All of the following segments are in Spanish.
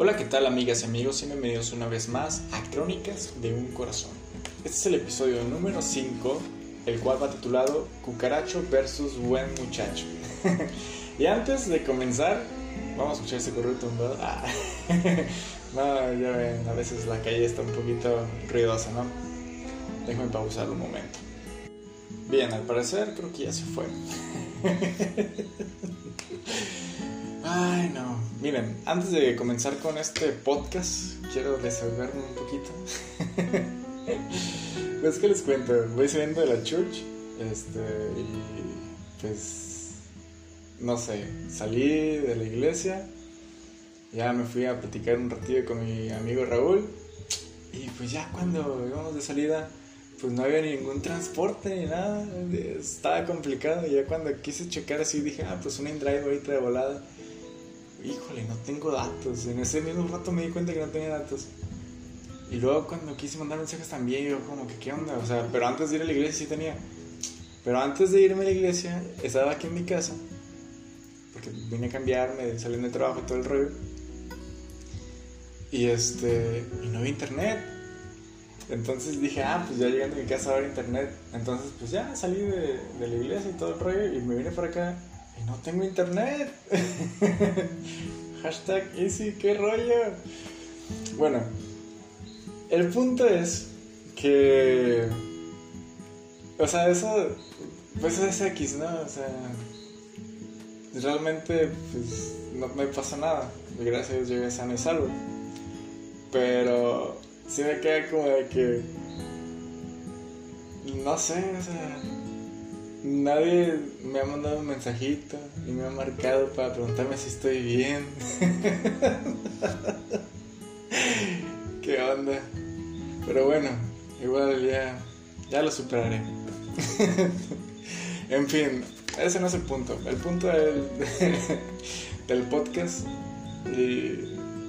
Hola, ¿qué tal amigas y amigos? Y bienvenidos una vez más a Crónicas de un Corazón. Este es el episodio número 5, el cual va titulado Cucaracho versus Buen Muchacho. y antes de comenzar, vamos a escuchar ese correo tumbado. Ah. ya ven, a veces la calle está un poquito ruidosa, ¿no? Déjenme pausar un momento. Bien, al parecer creo que ya se fue. Ay, no. Miren, antes de comenzar con este podcast, quiero desahogarme un poquito. pues que les cuento, voy saliendo de la church, este, y pues, no sé, salí de la iglesia, ya me fui a platicar un ratillo con mi amigo Raúl, y pues ya cuando íbamos de salida, pues no había ningún transporte ni nada, estaba complicado, y ya cuando quise checar así dije, ah, pues un InDrive ahorita de volada híjole, no tengo datos. En ese mismo rato me di cuenta que no tenía datos. Y luego cuando quise mandar mensajes también, yo como que, ¿qué onda? O sea, pero antes de ir a la iglesia sí tenía. Pero antes de irme a la iglesia, estaba aquí en mi casa. Porque vine a cambiarme, saliendo de trabajo y todo el rollo. Y este, y no había internet. Entonces dije, ah, pues ya llegando a mi casa va a haber internet. Entonces, pues ya salí de la iglesia y todo el rollo y me vine para acá no tengo internet. Hashtag easy, qué rollo. Bueno, el punto es que. O sea, eso. Pues es X, ¿no? O sea. Realmente, pues. No me pasa nada. Gracias a Dios llegué sano y salvo. Pero. Sí me queda como de que. No sé, o sea Nadie me ha mandado un mensajito y me ha marcado para preguntarme si estoy bien. ¿Qué onda? Pero bueno, igual ya, ya lo superaré. en fin, ese no es el punto. El punto del, del podcast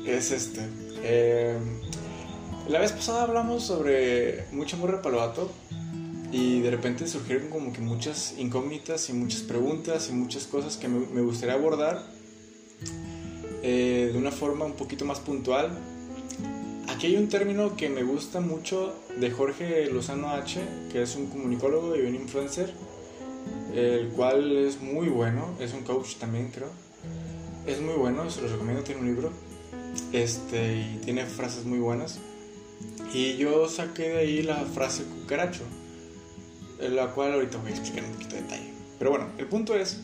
es este. Eh, la vez pasada hablamos sobre mucho amor repalovato y de repente surgieron como que muchas incógnitas y muchas preguntas y muchas cosas que me, gustaría abordar eh, de una forma un poquito más puntual. Aquí hay un término que me gusta mucho de Jorge Lozano H, que es un comunicólogo y un influencer, el cual es muy bueno, es un coach también creo. Es muy bueno, se los recomiendo, tiene un libro este, y tiene frases muy buenas. Y yo saqué de ahí la frase cucaracho la cual ahorita voy a explicar un poquito de detalle. Pero bueno, el punto es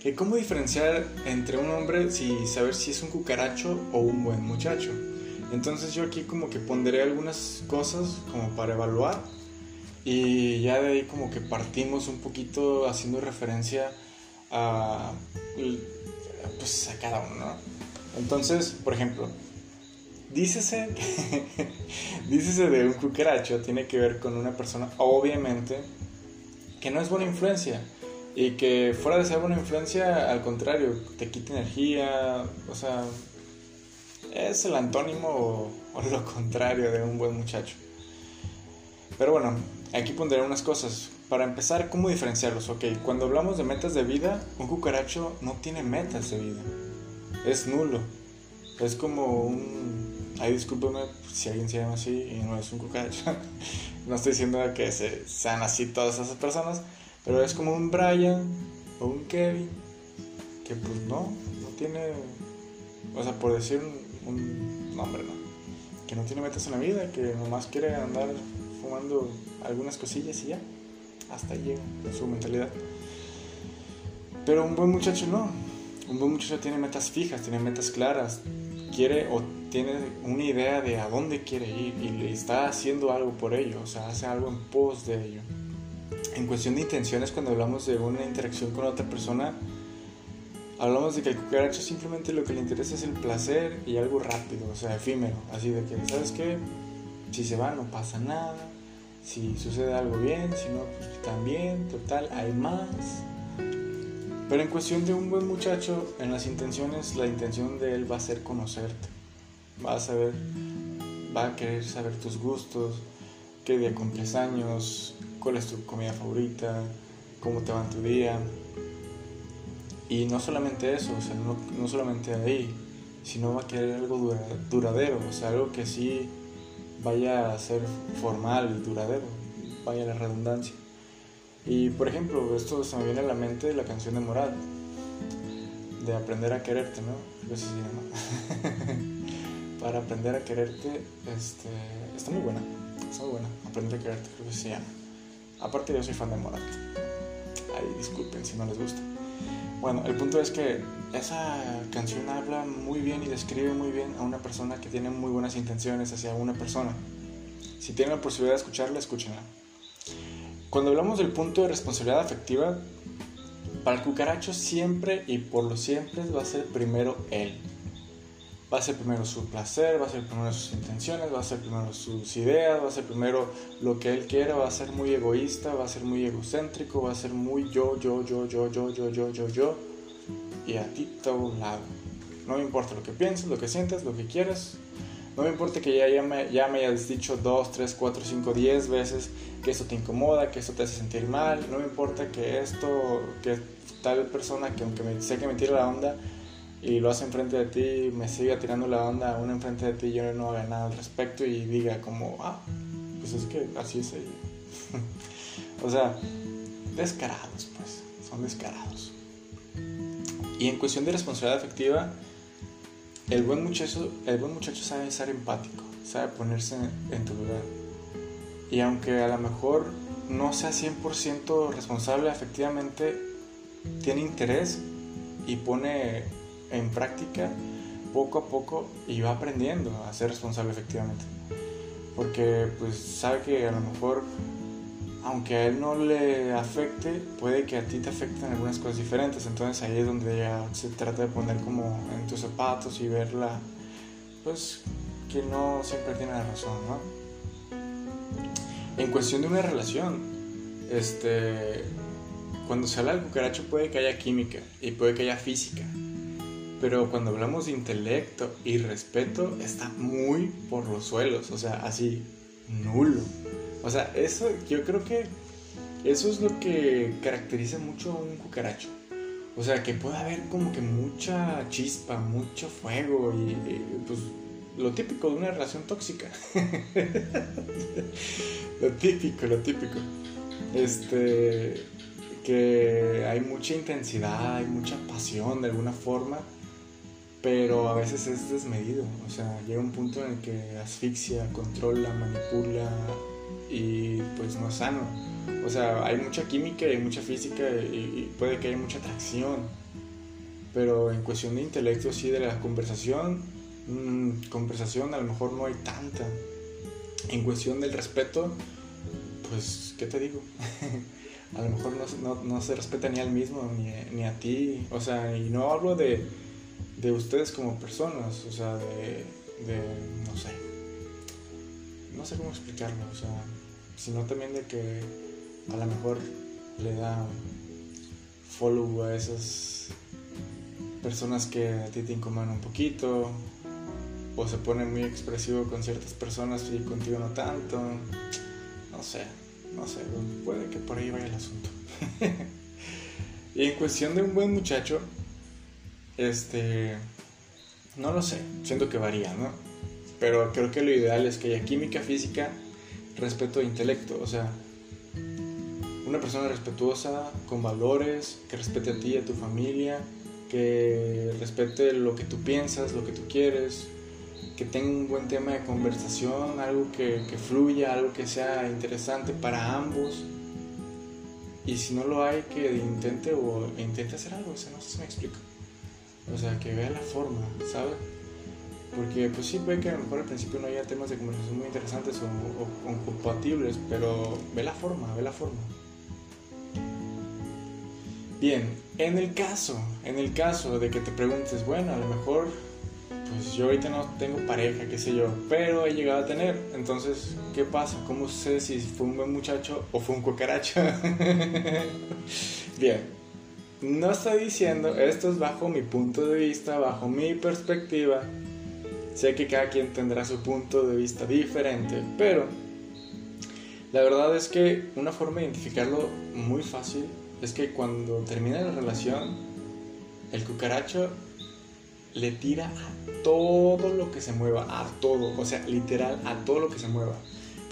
que cómo diferenciar entre un hombre y saber si es un cucaracho o un buen muchacho. Entonces yo aquí como que pondré algunas cosas como para evaluar y ya de ahí como que partimos un poquito haciendo referencia a pues a cada uno, ¿no? Entonces, por ejemplo, dícese, dícese de un cucaracho, tiene que ver con una persona, obviamente, que no es buena influencia. Y que fuera de ser buena influencia, al contrario, te quita energía, o sea, es el antónimo o, o lo contrario de un buen muchacho. Pero bueno, aquí pondré unas cosas. Para empezar, ¿cómo diferenciarlos? Ok, cuando hablamos de metas de vida, un cucaracho no tiene metas de vida. Es nulo. Es como un Ay, discúlpeme si alguien se llama así y no es un cucaracho. no estoy diciendo que sean así todas esas personas, pero es como un Brian o un Kevin que pues no, no tiene, o sea, por decir un, nombre, ¿no? Que no tiene metas en la vida, que nomás quiere andar fumando algunas cosillas y ya, hasta ahí llega su mentalidad. Pero un buen muchacho no, un buen muchacho tiene metas fijas, tiene metas claras, quiere o tiene una idea de a dónde quiere ir y está haciendo algo por ello, o sea, hace algo en pos de ello. En cuestión de intenciones, cuando hablamos de una interacción con otra persona, hablamos de que el cucaracho simplemente lo que le interesa es el placer y algo rápido, o sea, efímero, así de que, ¿sabes qué? Si se va no pasa nada, si sucede algo bien, si no, pues también, total, hay más. Pero en cuestión de un buen muchacho, en las intenciones, la intención de él va a ser conocerte va a saber, va a querer saber tus gustos, qué día cumples años, cuál es tu comida favorita, cómo te va en tu día. Y no solamente eso, o sea, no, no solamente ahí, sino va a querer algo duradero, o sea, algo que sí vaya a ser formal y duradero, vaya la redundancia. Y por ejemplo, esto se me viene a la mente la canción de Moral, de aprender a quererte, ¿no? Se llama. Para aprender a quererte, este, está muy buena, está muy buena. Aprender a quererte, creo que se llama. Aparte, yo soy fan de Morat. Ay, disculpen si no les gusta. Bueno, el punto es que esa canción habla muy bien y describe muy bien a una persona que tiene muy buenas intenciones hacia una persona. Si tienen la posibilidad de escucharla, escúchenla. Cuando hablamos del punto de responsabilidad afectiva, para el cucaracho siempre y por lo siempre va a ser primero él. Va a ser primero su placer, va a ser primero sus intenciones, va a ser primero sus ideas, va a ser primero lo que él quiera, va a ser muy egoísta, va a ser muy egocéntrico, va a ser muy yo, yo, yo, yo, yo, yo, yo, yo, yo. Y a ti todo un lado. No me importa lo que pienses, lo que sientes, lo que quieras. No me importa que ya, ya, me, ya me hayas dicho 2, 3, 4, 5, 10 veces que esto te incomoda, que esto te hace sentir mal. No me importa que esto, que tal persona que aunque me, sé que me tira la onda, y lo hace enfrente de ti, me siga tirando la onda aún enfrente de ti, yo no haga nada al respecto y diga como, ah, pues es que así es ella. o sea, descarados, pues, son descarados. Y en cuestión de responsabilidad afectiva, el buen muchacho, el buen muchacho sabe ser empático, sabe ponerse en tu lugar. Y aunque a lo mejor no sea 100% responsable, efectivamente tiene interés y pone en práctica poco a poco y va aprendiendo a ser responsable efectivamente. Porque pues sabe que a lo mejor, aunque a él no le afecte, puede que a ti te afecten algunas cosas diferentes. Entonces ahí es donde ya se trata de poner como en tus zapatos y verla, pues que no siempre tiene la razón, ¿no? En cuestión de una relación, este, cuando se habla del cucaracho puede que haya química y puede que haya física pero cuando hablamos de intelecto y respeto, está muy por los suelos, o sea, así, nulo. O sea, eso, yo creo que eso es lo que caracteriza mucho a un cucaracho. O sea, que puede haber como que mucha chispa, mucho fuego y, pues lo típico de una relación tóxica. lo típico, lo típico. Este, que hay mucha intensidad, hay mucha pasión de alguna forma pero a veces es desmedido, o sea, llega un punto en el que asfixia, controla, manipula y pues no es sano. O sea, hay mucha química y mucha física y, puede que haya mucha atracción, pero en cuestión de intelecto, sí, de la conversación, mmm, conversación a lo mejor no hay tanta. En cuestión del respeto, pues, ¿qué te digo? a lo mejor no, no, no, se respeta ni al mismo ni, ni a ti, o sea, y no hablo de de ustedes como personas, o sea, de, no sé, no sé cómo explicarlo, o sea, sino también de que a lo mejor le da follow a esas personas que a ti te incomodan un poquito, o se pone muy expresivo con ciertas personas y contigo no tanto, no sé, no sé, puede que por ahí vaya el asunto. y en cuestión de un buen muchacho, este, no lo sé, siento que varía, ¿no? Pero creo que lo ideal es que haya química, física, respeto e intelecto, o sea, una persona respetuosa, con valores, que respete a ti, a tu familia, que respete lo que tú piensas, lo que tú quieres, que tenga un buen tema de conversación, algo que, que fluya, algo que sea interesante para ambos. Y si no lo hay, que intente o intente hacer algo, o sea, no sé si me explico. O sea, que vea la forma, ¿sabes? Porque pues sí puede que a lo mejor al principio no haya temas de conversación muy interesantes o, compatibles, pero ve la forma, ve la forma. Bien, en el caso, en el caso de que te preguntes, bueno, a lo mejor, pues yo ahorita no tengo pareja, qué sé yo, pero he llegado a tener, entonces, ¿qué pasa? ¿Cómo sé si fue un buen muchacho o fue un cucaracho? Bien, no estoy diciendo, esto es bajo mi punto de vista, bajo mi perspectiva. Sé que cada quien tendrá su punto de vista diferente, pero la verdad es que una forma de identificarlo muy fácil es que cuando termina la relación, el cucaracho le tira a todo lo que se mueva, a todo, o sea, literal, a todo lo que se mueva.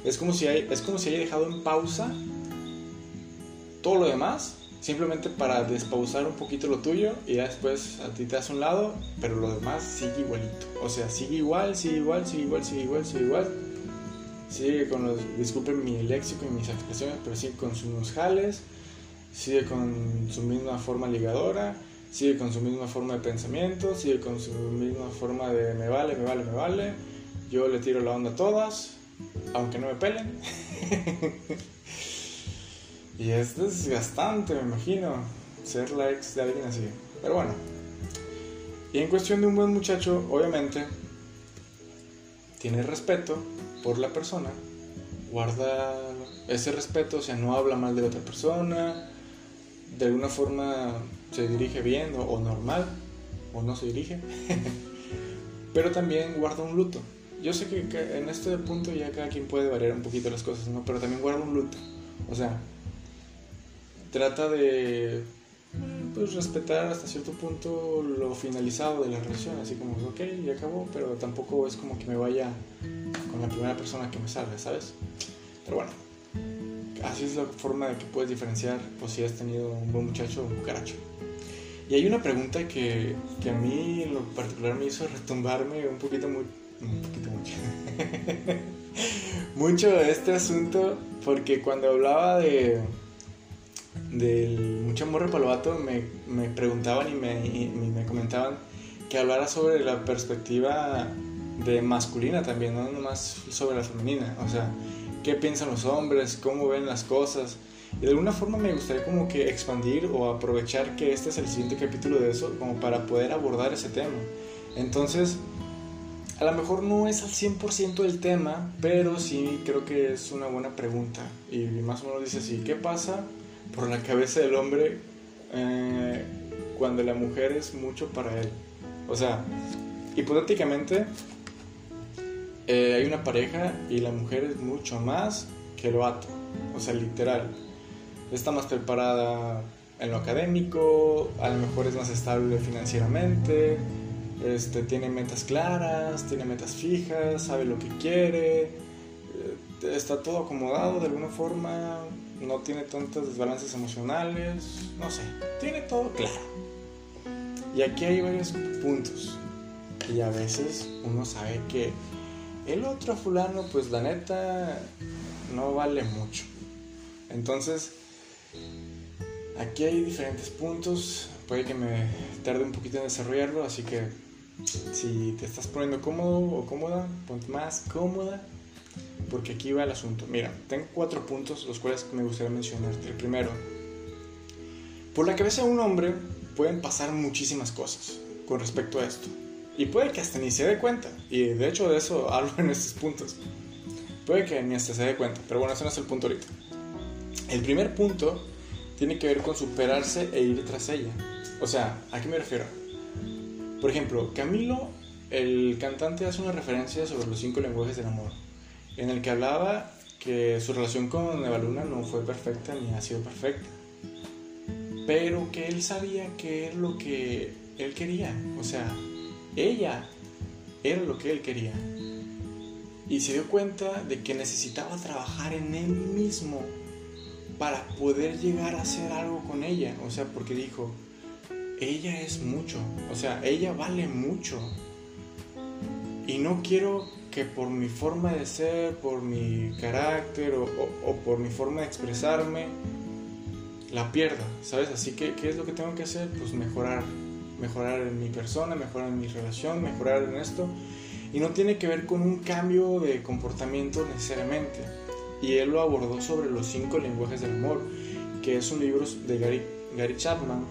Es como si, hay, es como si haya dejado en pausa todo lo demás, simplemente para despausar un poquito lo tuyo y ya después a ti te das un lado, pero lo demás sigue igualito. O sea, sigue igual, sigue igual, sigue igual, sigue igual, sigue igual. Sigue con los, disculpen mi léxico y mis expresiones, pero sigue con sus jales, sigue con su misma forma ligadora, sigue con su misma forma de pensamiento, sigue con su misma forma de me vale, me vale, me vale. Yo le tiro la onda a todas, aunque no me pelen. y es desgastante, me imagino, ser la ex de alguien así. Pero bueno. Y en cuestión de un buen muchacho, obviamente, tiene respeto por la persona, guarda ese respeto, o sea, no habla mal de la otra persona, de alguna forma se dirige bien o, o normal, o no se dirige, pero también guarda un luto yo sé que, en este punto ya cada quien puede variar un poquito las cosas, ¿no? Pero también guarda un luto. O sea, trata de pues respetar hasta cierto punto lo finalizado de la relación, así como, ok, ya acabó, pero tampoco es como que me vaya con la primera persona que me salga, ¿sabes? Pero bueno, así es la forma de que puedes diferenciar pues, si has tenido un buen muchacho o un cucaracho. Y hay una pregunta que, que a mí en lo particular me hizo retumbarme un poquito muy, un poquito mucho. mucho este asunto porque cuando hablaba de del mucho amor repalovato me, me preguntaban y me, y me comentaban que hablara sobre la perspectiva de masculina también, no nomás sobre la femenina, o sea, qué piensan los hombres, cómo ven las cosas. Y de alguna forma me gustaría como que expandir o aprovechar que este es el siguiente capítulo de eso, como para poder abordar ese tema. Entonces, a lo mejor no es al 100% el tema, pero sí creo que es una buena pregunta. Y más o menos dice así, ¿qué pasa por la cabeza del hombre eh, cuando la mujer es mucho para él? O sea, hipotéticamente eh, hay una pareja y la mujer es mucho más que el vato. O sea, literal. Está más preparada en lo académico, a lo mejor es más estable financieramente, este, tiene metas claras, tiene metas fijas, sabe lo que quiere, eh, está todo acomodado de alguna forma, no tiene tantos desbalances emocionales, no sé, tiene todo claro. Y aquí hay varios puntos. Y a veces uno sabe que el otro fulano, pues la neta, no vale mucho. Entonces, aquí hay diferentes puntos. Puede que me tarde un poquito en desarrollarlo, así que si te estás poniendo cómodo o cómoda, ponte más cómoda, porque aquí va el asunto. Mira, tengo cuatro puntos los cuales me gustaría mencionarte. El primero, por la cabeza de un hombre pueden pasar muchísimas cosas con respecto a esto. Y puede que hasta ni se dé cuenta. Y de hecho de eso hablo en estos puntos. Puede que ni hasta se dé cuenta. Pero bueno, ese no es el punto ahorita. El primer punto tiene que ver con superarse e ir tras ella. O sea, ¿a qué me refiero? Por ejemplo, Camilo, el cantante, hace una referencia sobre los cinco lenguajes del amor, en el que hablaba que su relación con Eva Luna no fue perfecta ni ha sido perfecta, pero que él sabía que es lo que él quería, o sea, ella era lo que él quería. Y se dio cuenta de que necesitaba trabajar en él mismo para poder llegar a hacer algo con ella, o sea, porque dijo, ella es mucho, o sea, ella vale mucho. Y no quiero que por mi forma de ser, por mi carácter o, por mi forma de expresarme, la pierda, ¿sabes? Así que, ¿qué es lo que tengo que hacer? Pues mejorar, mejorar en mi persona, mejorar en mi relación, mejorar en esto. Y no tiene que ver con un cambio de comportamiento necesariamente. Y él lo abordó sobre los cinco lenguajes del amor, que es un libro de Gary, Gary Chapman,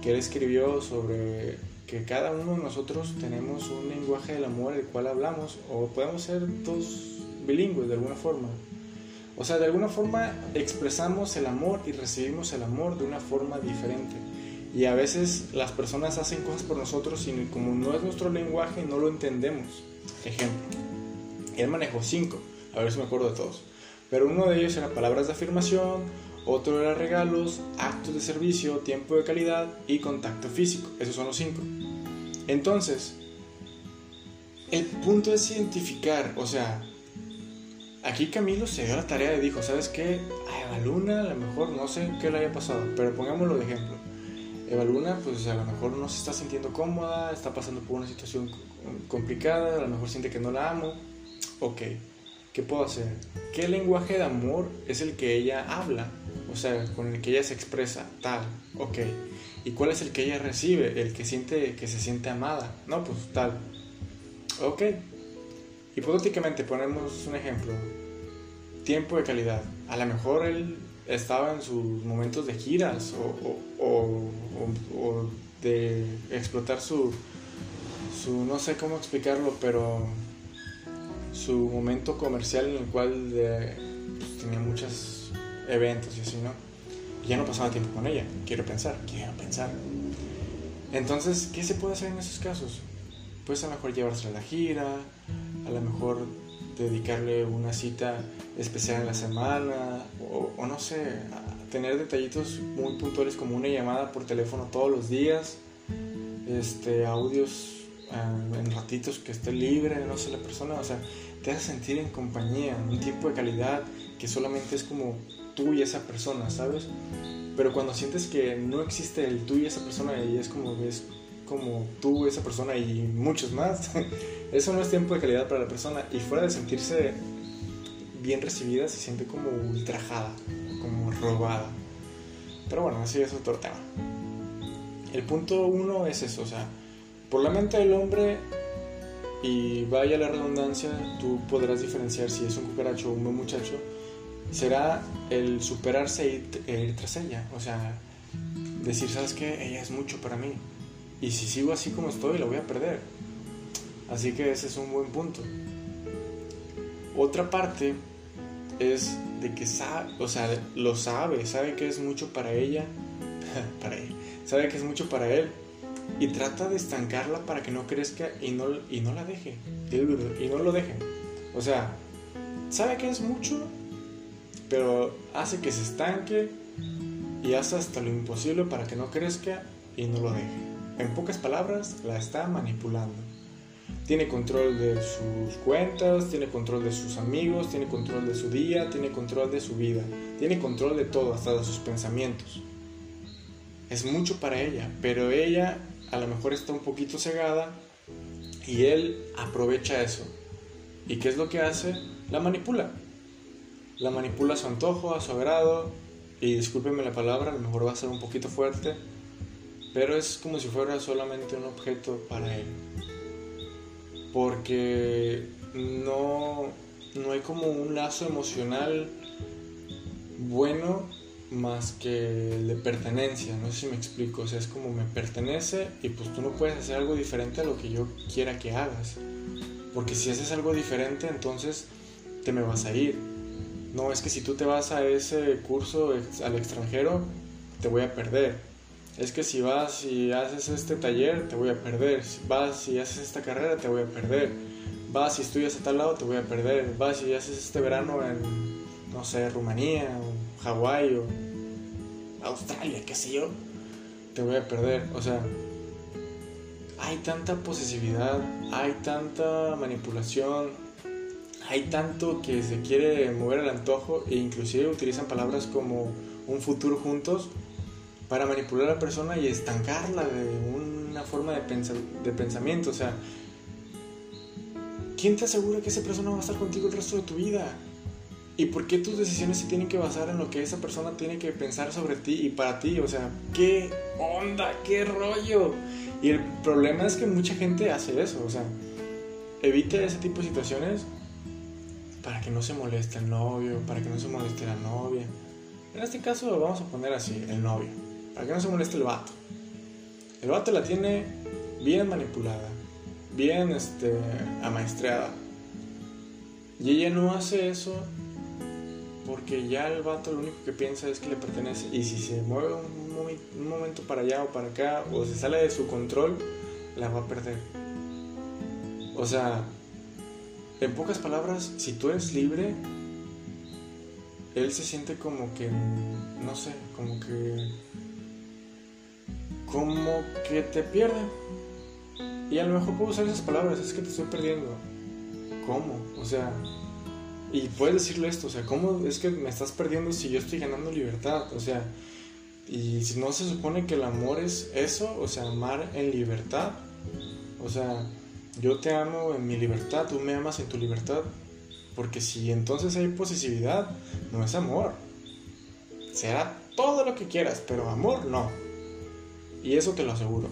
que él escribió sobre que cada uno de nosotros tenemos un lenguaje del amor el cual hablamos o podemos ser dos bilingües de alguna forma. O sea, de alguna forma expresamos el amor y recibimos el amor de una forma diferente. Y a veces las personas hacen cosas por nosotros y como no es nuestro lenguaje no lo entendemos. Ejemplo, él manejó cinco, a ver si me acuerdo de todos. Pero uno de ellos era palabras de afirmación, otro era regalos, actos de servicio, tiempo de calidad y contacto físico. Esos son los cinco. Entonces, el punto es identificar, o sea, aquí Camilo se dio la tarea y dijo, ¿sabes qué? A Eva Luna a lo mejor no sé qué le haya pasado, pero pongámoslo de ejemplo. Eva Luna, pues a lo mejor no se está sintiendo cómoda, está pasando por una situación complicada, a lo mejor siente que no la amo. Ok, ¿qué puedo hacer? ¿Qué lenguaje de amor es el que ella habla? O sea, con el que ella se expresa, tal, ok. ¿Y cuál es el que ella recibe? El que siente que se siente amada. No, pues tal. Ok. Hipotéticamente ponemos un ejemplo. Tiempo de calidad. A lo mejor él estaba en sus momentos de giras o, de explotar su, su, no sé cómo explicarlo, pero su momento comercial en el cual pues, tenía muchos eventos y así, ¿no? Ya no pasaba tiempo con ella, quiero pensar, quiero pensar. Entonces, ¿qué se puede hacer en esos casos? Pues a lo mejor llevarse a la gira, a lo mejor dedicarle una cita especial en la semana o, no sé, tener detallitos muy puntuales como una llamada por teléfono todos los días, este, audios eh, en ratitos que esté libre, no sé, la persona, o sea, te hace sentir en compañía, un tiempo de calidad que solamente es como tú y esa persona, ¿sabes? Pero cuando sientes que no existe el tú y esa persona y es como ves como tú, esa persona y muchos más, eso no es tiempo de calidad para la persona y fuera de sentirse bien recibida se siente como ultrajada, como robada. Pero bueno, así es otro tema. El punto uno es eso, o sea, por la mente del hombre y vaya la redundancia, tú podrás diferenciar si es un cucaracho o un buen muchacho, será el superarse e ir, tras ella, o sea, decir, ¿sabes qué? Ella es mucho para mí. Y si sigo así como estoy, la voy a perder. Así que ese es un buen punto. Otra parte es de que sabe, o sea, lo sabe, sabe que es mucho para ella, para ella, sabe que es mucho para él y trata de estancarla para que no crezca y no, y no la deje, y no lo deje. O sea, sabe que es mucho, pero hace que se estanque y hace hasta lo imposible para que no crezca y no lo deje. En pocas palabras, la está manipulando. Tiene control de sus cuentas, tiene control de sus amigos, tiene control de su día, tiene control de su vida, tiene control de todo, hasta de sus pensamientos. Es mucho para ella, pero ella a lo mejor está un poquito cegada y él aprovecha eso. ¿Y qué es lo que hace? La manipula. La manipula a su antojo, a su agrado, y discúlpenme la palabra, a lo mejor va a ser un poquito fuerte, pero es como si fuera solamente un objeto para él porque no, no hay como un lazo emocional bueno más que el de pertenencia, no sé si me explico, o sea, es como me pertenece y pues tú no puedes hacer algo diferente a lo que yo quiera que hagas, porque si haces algo diferente entonces te me vas a ir. No, es que si tú te vas a ese curso al extranjero, te voy a perder es que si vas y haces este taller, te voy a perder. Si vas y haces esta carrera, te voy a perder. Vas y estudias a tal lado, te voy a perder. Vas y haces este verano en, no sé, Rumanía o Hawái o Australia, qué sé yo, te voy a perder. O sea, hay tanta posesividad, hay tanta manipulación, hay tanto que se quiere mover el antojo e inclusive utilizan palabras como un futuro juntos para manipular a la persona y estancarla de una forma de, de pensamiento. O sea, ¿quién te asegura que esa persona va a estar contigo el resto de tu vida? ¿Y por qué tus decisiones se tienen que basar en lo que esa persona tiene que pensar sobre ti y para ti? O sea, ¿qué onda? ¿Qué rollo? Y el problema es que mucha gente hace eso. O sea, evite ese tipo de situaciones para que no se moleste el novio, para que no se moleste la novia. En este caso lo vamos a poner así, el novio para que no se moleste el vato. El vato la tiene bien manipulada, bien este, amaestreada. Y ella no hace eso porque ya el vato lo único que piensa es que le pertenece. Y si se mueve un, un momento para allá o para acá o se sale de su control, la va a perder. O sea, en pocas palabras, si tú eres libre, él se siente como que, no sé, como que como que te pierde. Y a lo mejor puedo usar esas palabras, es que te estoy perdiendo. ¿Cómo? O sea, y puedes decirle esto, o sea, ¿cómo es que me estás perdiendo si yo estoy ganando libertad? O sea, y si no se supone que el amor es eso, o sea, amar en libertad. O sea, yo te amo en mi libertad, tú me amas en tu libertad. Porque si entonces hay posesividad, no es amor. Será todo lo que quieras, pero amor no. Y eso te lo aseguro.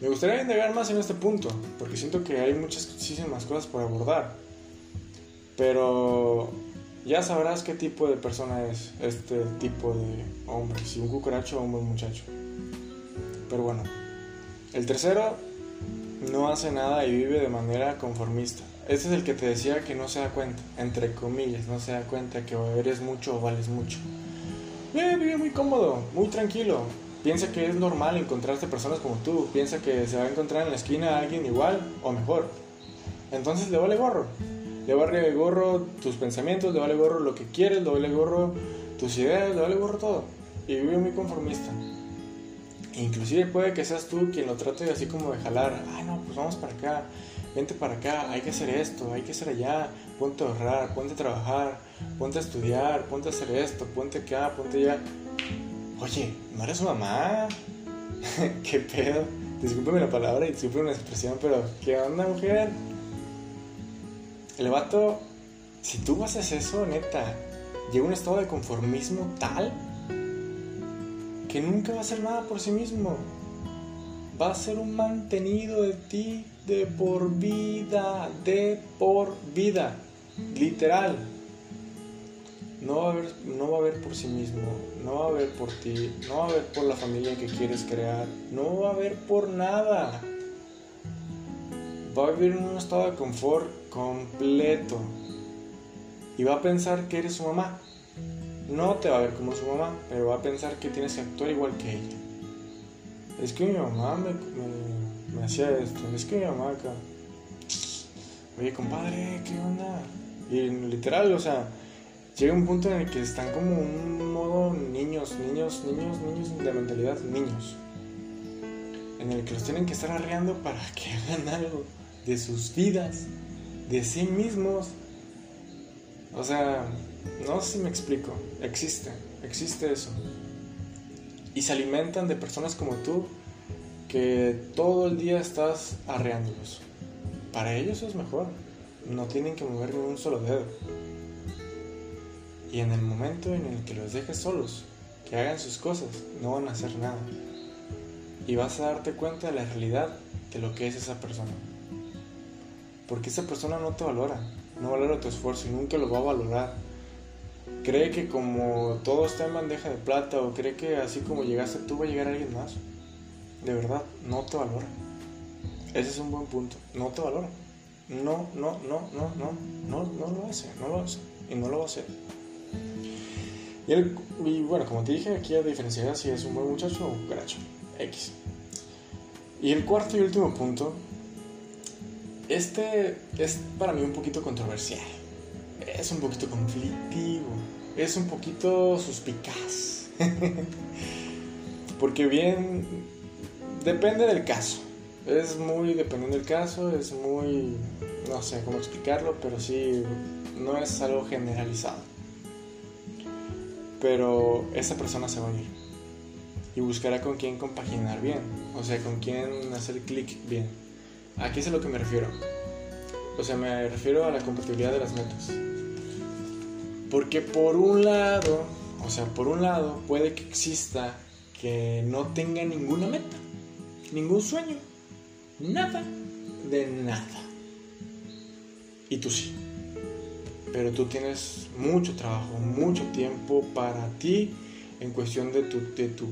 Me gustaría indagar más en este punto, porque siento que hay muchísimas cosas por abordar. Pero ya sabrás qué tipo de persona es este tipo de hombre, si un cucaracho o un buen muchacho. Pero bueno, el tercero no hace nada y vive de manera conformista. Este es el que te decía que no se da cuenta, entre comillas, no se da cuenta que eres mucho o vales mucho. Eh, vive muy cómodo, muy tranquilo. Piensa que es normal encontrarte personas como tú. Piensa que se va a encontrar en la esquina alguien igual o mejor. Entonces le vale gorro. Le vale gorro tus pensamientos, le vale gorro lo que quieres, le vale gorro tus ideas, le vale gorro todo. Y vive muy conformista. Inclusive puede que seas tú quien lo trate así como de jalar. Ah, no, pues vamos para acá. Vente para acá. Hay que hacer esto, hay que hacer allá. Ponte a ahorrar, ponte a trabajar, ponte a estudiar, ponte a hacer esto, ponte acá, ponte allá. Oye, ¿no eres mamá? ¿Qué pedo? Discúlpeme la palabra y discúlpeme la expresión, pero ¿qué onda, mujer? El vato, si tú haces eso, neta, llega un estado de conformismo tal que nunca va a hacer nada por sí mismo. Va a ser un mantenido de ti de por vida, de por vida, literal. No va, a haber, no va a haber por sí mismo, no va a haber por ti, no va a haber por la familia que quieres crear, no va a haber por nada. Va a vivir en un estado de confort completo y va a pensar que eres su mamá. No te va a ver como su mamá, pero va a pensar que tienes que actuar igual que ella. Es que mi mamá me, hacía esto, es que mi mamá acá. Oye, compadre, ¿qué onda? Y literal, o sea, llega un punto en el que están como un modo niños, niños, niños, niños de mentalidad, niños. En el que los tienen que estar arreando para que hagan algo de sus vidas de sí mismos. O sea, no sé si me explico. Existe, existe eso. Y se alimentan de personas como tú que todo el día estás arreándolos. Para ellos es mejor. No tienen que mover ni un solo dedo. Y en el momento en el que los dejes solos, que hagan sus cosas, no van a hacer nada. Y vas a darte cuenta de la realidad de lo que es esa persona. Porque esa persona no te valora, no valora tu esfuerzo y nunca lo va a valorar. Cree que como todo está en bandeja de plata o cree que así como llegaste tú va a llegar alguien más. De verdad, no te valora. Ese es un buen punto. No te valora. No, no, no, no, no, no, no lo hace, no lo hace y no lo va a hacer. Y, bueno, como te dije, aquí a diferenciar si es un buen muchacho o un garacho. X. Y el cuarto y último punto este es para mí un poquito controversial. Es un poquito conflictivo. Es un poquito suspicaz. Porque bien, depende del caso. Es muy dependiendo del caso, es muy, no sé cómo explicarlo, pero sí, no es algo generalizado. Pero esa persona se va a ir y buscará con quién compaginar bien, o sea, con quién hacer clic bien. Aquí es a lo que me refiero. O sea, me refiero a la compatibilidad de las metas. Porque por un lado, o sea, por un lado puede que exista que no tenga ninguna meta, ningún sueño, nada de nada. Y tú sí. Pero tú tienes mucho trabajo, mucho tiempo para ti en cuestión de tu, de tu,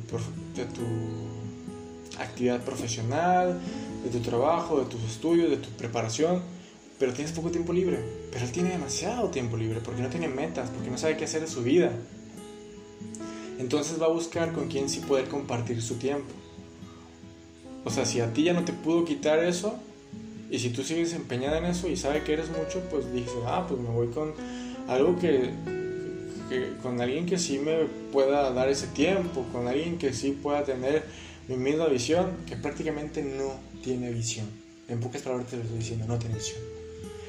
de tu actividad profesional, de tu trabajo, de tus estudios, de tu preparación, pero tienes poco tiempo libre. Pero él tiene demasiado tiempo libre porque no tiene metas, porque no sabe qué hacer de su vida. Entonces va a buscar con quién sí poder compartir su tiempo. O sea, si a ti ya no te pudo quitar eso, y si tú sigues empeñada en eso y sabe que eres mucho, pues dices, ah, pues me voy con algo que, que, con alguien que sí me pueda dar ese tiempo, con alguien que sí pueda tener mi misma visión, que prácticamente no tiene visión. En pocas palabras te lo estoy diciendo, no tiene visión.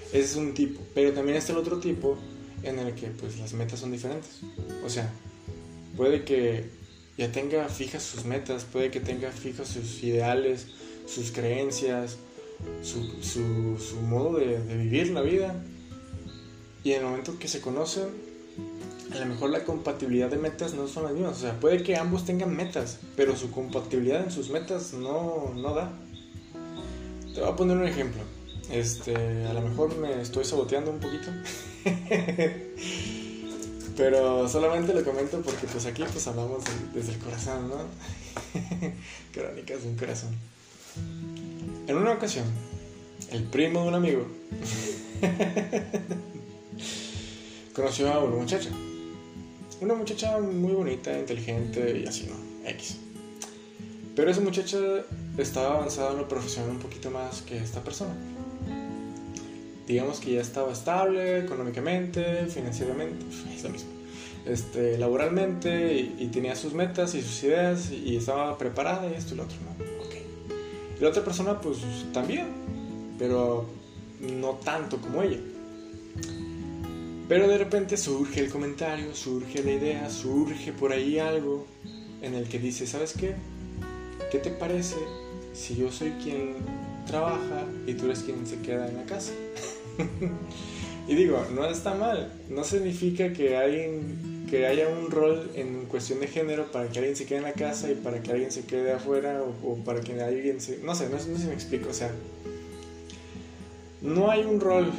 Ese es un tipo, pero también está el otro tipo en el que pues las metas son diferentes. O sea, puede que ya tenga fijas sus metas, puede que tenga fijos sus ideales, sus creencias, su, su, modo de, de, vivir la vida. Y en el momento que se conocen, a lo mejor la compatibilidad de metas no son las mismas. O sea, puede que ambos tengan metas, pero su compatibilidad en sus metas no, no da. Te voy a poner un ejemplo. Este, a lo mejor me estoy saboteando un poquito. Pero solamente lo comento porque pues aquí pues hablamos desde el corazón, ¿no? Crónicas de un corazón. En una ocasión, el primo de un amigo conoció a una muchacha. Una muchacha muy bonita, inteligente y así, ¿no? X. Pero esa muchacha estaba avanzada en lo profesional un poquito más que esta persona digamos que ya estaba estable económicamente, financieramente, es lo mismo. Este, laboralmente y, tenía sus metas y sus ideas y, estaba preparada y esto y lo otro, ¿no? Y la otra persona pues también, pero no tanto como ella. Pero de repente surge el comentario, surge la idea, surge por ahí algo en el que dice, ¿sabes qué? ¿Qué te parece si yo soy quien trabaja y tú eres quien se queda en la casa? y digo, no está mal, no significa que, alguien, que haya un rol en cuestión de género para que alguien se quede en la casa y para que alguien se quede afuera o, para que alguien se... No sé, no, sé si me explico, o sea, no hay un rol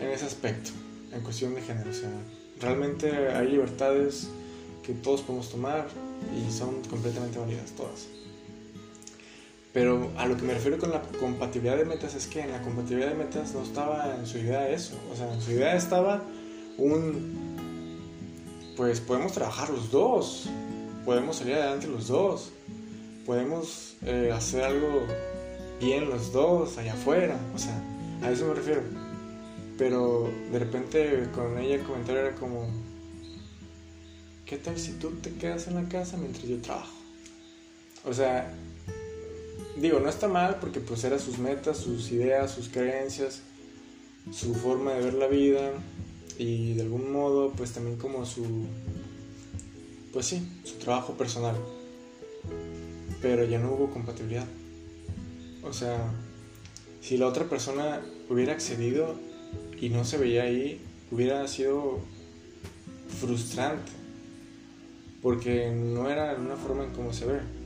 en ese aspecto, en cuestión de género, o sea, realmente hay libertades que todos podemos tomar y son completamente válidas todas. Pero a lo que me refiero con la compatibilidad de metas es que en la compatibilidad de metas no estaba en su idea eso. O sea, en su idea estaba un... Pues podemos trabajar los dos, podemos salir adelante los dos, podemos eh, hacer algo bien los dos allá afuera. O sea, a eso me refiero. Pero de repente con ella el comentario era como, ¿qué tal si tú te quedas en la casa mientras yo trabajo? O sea, digo, no está mal porque pues eran sus metas, sus ideas, sus creencias, su forma de ver la vida y de algún modo pues también como su, pues sí, su trabajo personal. Pero ya no hubo compatibilidad. O sea, si la otra persona hubiera accedido y no se veía ahí, hubiera sido frustrante. Porque no era una forma en cómo se ve.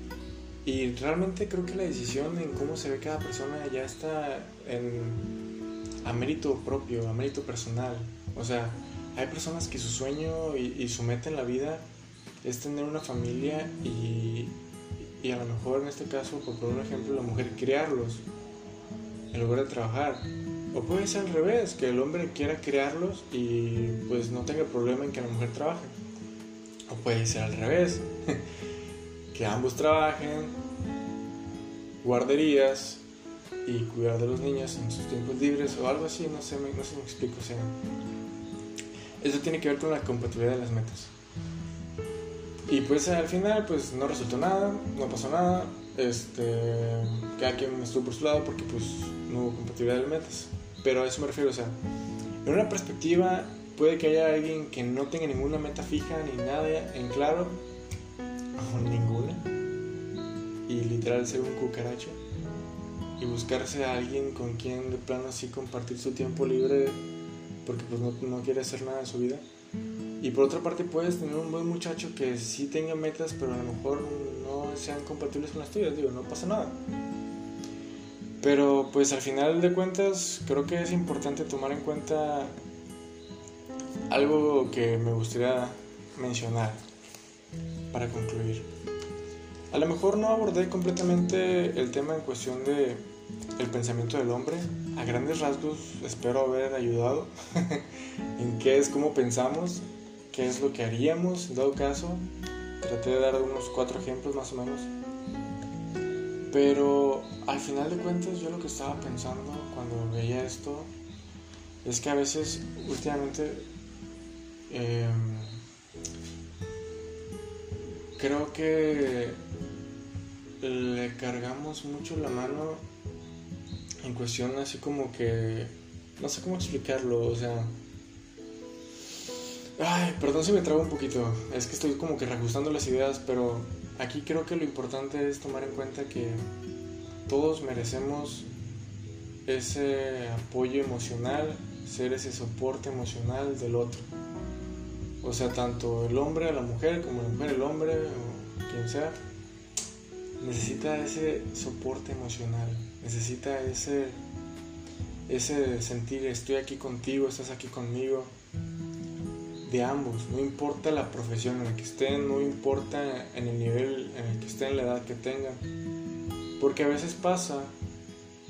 Y realmente creo que la decisión en cómo se ve cada persona ya está en, a mérito propio, a mérito personal. O sea, hay personas que su sueño y, su meta en la vida es tener una familia y, y a lo mejor en este caso, por poner un ejemplo, la mujer criarlos en lugar de trabajar. O puede ser al revés, que el hombre quiera criarlos y pues no tenga problema en que la mujer trabaje. O puede ser al revés, que ambos trabajen, guarderías y cuidar de los niños en sus tiempos libres o algo así, no sé, no sé me explico. O sea, eso tiene que ver con la compatibilidad de las metas. Y pues al final pues no resultó nada, no pasó nada, este, cada quien estuvo por su lado porque pues no hubo compatibilidad de metas. Pero a eso me refiero, o sea, en una perspectiva puede que haya alguien que no tenga ninguna meta fija ni nada en claro ser un cucaracho y buscarse a alguien con quien de plano así compartir su tiempo libre porque pues no, no, quiere hacer nada en su vida y por otra parte puedes tener un buen muchacho que sí tenga metas pero a lo mejor no sean compatibles con las tuyas digo no pasa nada pero pues al final de cuentas creo que es importante tomar en cuenta algo que me gustaría mencionar para concluir. A lo mejor no abordé completamente el tema en cuestión de el pensamiento del hombre. A grandes rasgos espero haber ayudado en qué es cómo pensamos, qué es lo que haríamos en dado caso. Traté de dar unos cuatro ejemplos más o menos. Pero al final de cuentas yo lo que estaba pensando cuando veía esto es que a veces últimamente eh, creo que le cargamos mucho la mano en cuestión así como que no sé cómo explicarlo, o sea, ay, perdón si me trago un poquito, es que estoy como que reajustando las ideas, pero aquí creo que lo importante es tomar en cuenta que todos merecemos ese apoyo emocional, ser ese soporte emocional del otro. O sea, tanto el hombre a la mujer como la mujer el hombre o quien sea, necesita ese soporte emocional, necesita ese, ese sentir estoy aquí contigo, estás aquí conmigo, de ambos, no importa la profesión en la que estén, no importa en el nivel en el que estén, la edad que tengan, porque a veces pasa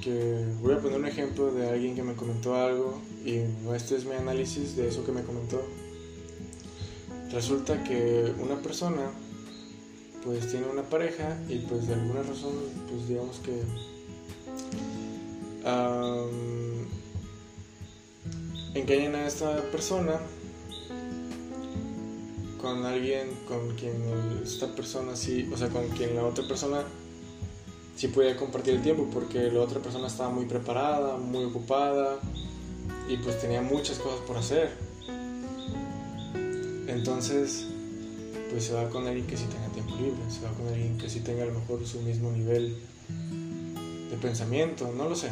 que voy a poner un ejemplo de alguien que me comentó algo y este es mi análisis de eso que me comentó. Resulta que una persona pues tiene una pareja y pues de alguna razón pues digamos que engañan a esta persona con alguien con quien esta persona sí, o sea, con quien la otra persona sí podía compartir el tiempo porque la otra persona estaba muy preparada, muy ocupada y pues tenía muchas cosas por hacer. Entonces, pues se va con alguien que sí tenga tiempo libre, se va con alguien que sí tenga a lo mejor su mismo nivel de pensamiento, no lo sé.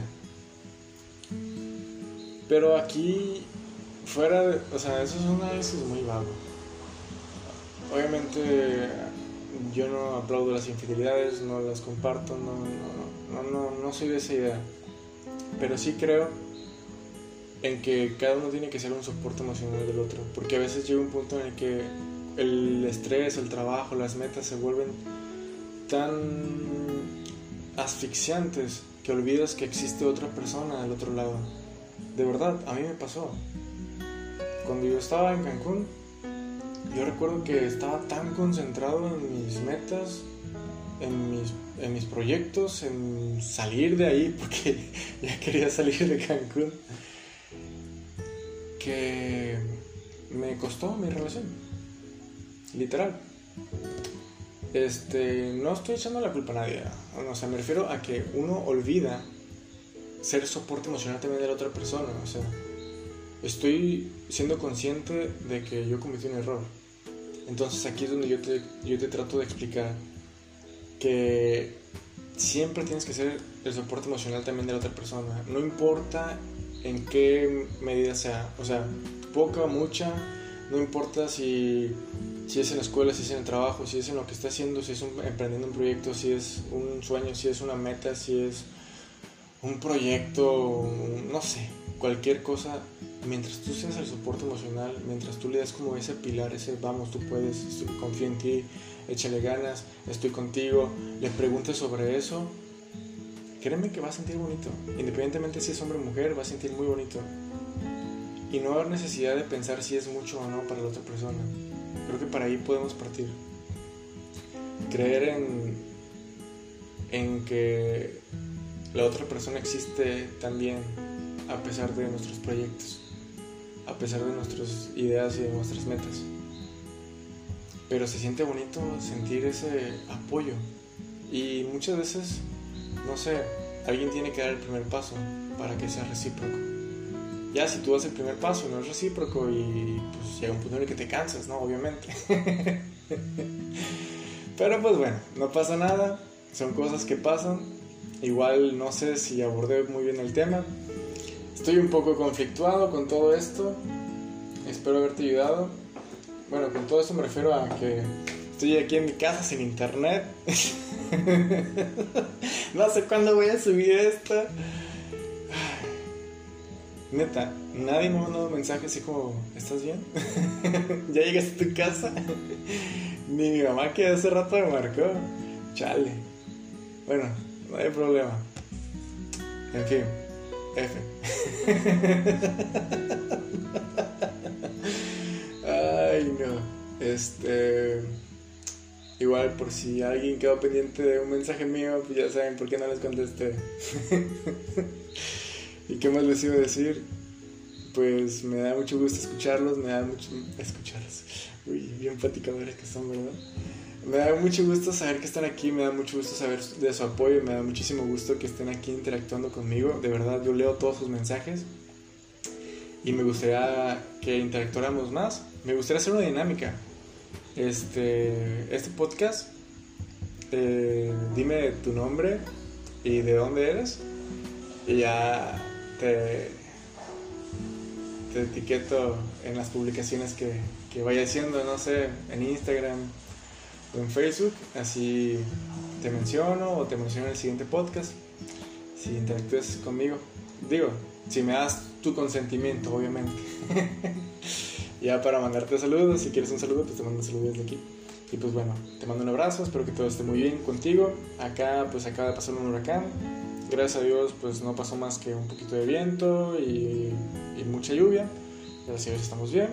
Pero aquí, fuera de, o sea, eso es un análisis muy vago. Obviamente yo no aplaudo las infidelidades, no las comparto, no, no, no, no, soy de esa idea. Pero sí creo en que cada uno tiene que ser un soporte emocional del otro, porque a veces llega un punto en el que el estrés, el trabajo, las metas se vuelven tan asfixiantes que olvidas que existe otra persona del otro lado. De verdad, a mí me pasó. Cuando yo estaba en Cancún, yo recuerdo que estaba tan concentrado en mis metas, en mis, en mis proyectos, en salir de ahí, porque ya quería salir de Cancún, que me costó mi relación. Literal. Este, no estoy echando la culpa a nadie. O sea, me refiero a que uno olvida ser soporte emocional también de la otra persona. O sea, estoy siendo consciente de que yo cometí un error entonces aquí es donde yo te, yo te trato de explicar que siempre tienes que ser el soporte emocional también de la otra persona. No importa en qué medida sea, o sea, poca mucha, no importa si, si es en la escuela, si es en el trabajo, si es en lo que está haciendo, si es emprendiendo un proyecto, si es un sueño, si es una meta, si es un proyecto, no sé, cualquier cosa, mientras tú seas el soporte emocional, mientras tú le das como ese pilar, ese vamos, tú puedes, confío en ti, échale ganas, estoy contigo, le preguntes sobre eso, créeme que va a sentir bonito. Independientemente si es hombre o mujer, va a sentir muy bonito. Y no haber necesidad de pensar si es mucho o no para la otra persona. Creo que para ahí podemos partir. Creer en, en que la otra persona existe también a pesar de nuestros proyectos a pesar de nuestras ideas y de nuestras metas. Pero se siente bonito sentir ese apoyo. Y muchas veces, no sé, alguien tiene que dar el primer paso para que sea recíproco. Ya si tú das el primer paso no es recíproco y pues llega un punto en el que te cansas, ¿no? Obviamente. Pero pues bueno, no pasa nada, son cosas que pasan. Igual no sé si abordé muy bien el tema, Estoy un poco conflictuado con todo esto. Espero haberte ayudado. Bueno, con todo esto me refiero a que estoy aquí en mi casa sin internet. no sé cuándo voy a subir esto. Neta, nadie me ha mandado mensaje así como, ¿estás bien? ¿Ya llegaste a tu casa? Ni mi mamá que hace rato me marcó. Chale. Bueno, no hay problema. En fin. F. Ay, no. Este. Igual, por si alguien quedó pendiente de un mensaje mío, pues ya saben por qué no les contesté. ¿Y qué más les iba a decir? Pues me da mucho gusto escucharlos, me da mucho. escucharlos. Uy, bien platicadores que son, ¿verdad? Me da mucho gusto saber que están aquí, me da mucho gusto saber de su apoyo, me da muchísimo gusto que estén aquí interactuando conmigo. De verdad, yo leo todos sus mensajes y me gustaría que interactuáramos más. Me gustaría hacer una dinámica. Este, este podcast, eh, dime tu nombre y de dónde eres y ya te, etiqueto en las publicaciones que, que vaya haciendo, no sé, en Instagram o en Facebook, así te menciono o te menciono en el siguiente podcast si interactúas conmigo. Digo, si me das tu consentimiento, obviamente. ya para mandarte saludos, si quieres un saludo, pues te mando un saludo desde aquí. Y pues bueno, te mando un abrazo, espero que todo esté muy bien contigo. Acá pues acaba de pasar un huracán. Gracias a Dios pues no pasó más que un poquito de viento y, mucha lluvia. Gracias a Dios estamos bien.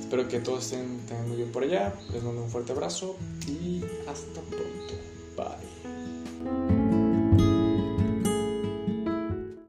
Espero que todos estén, estén muy bien por allá. Les mando un fuerte abrazo y hasta pronto. Bye.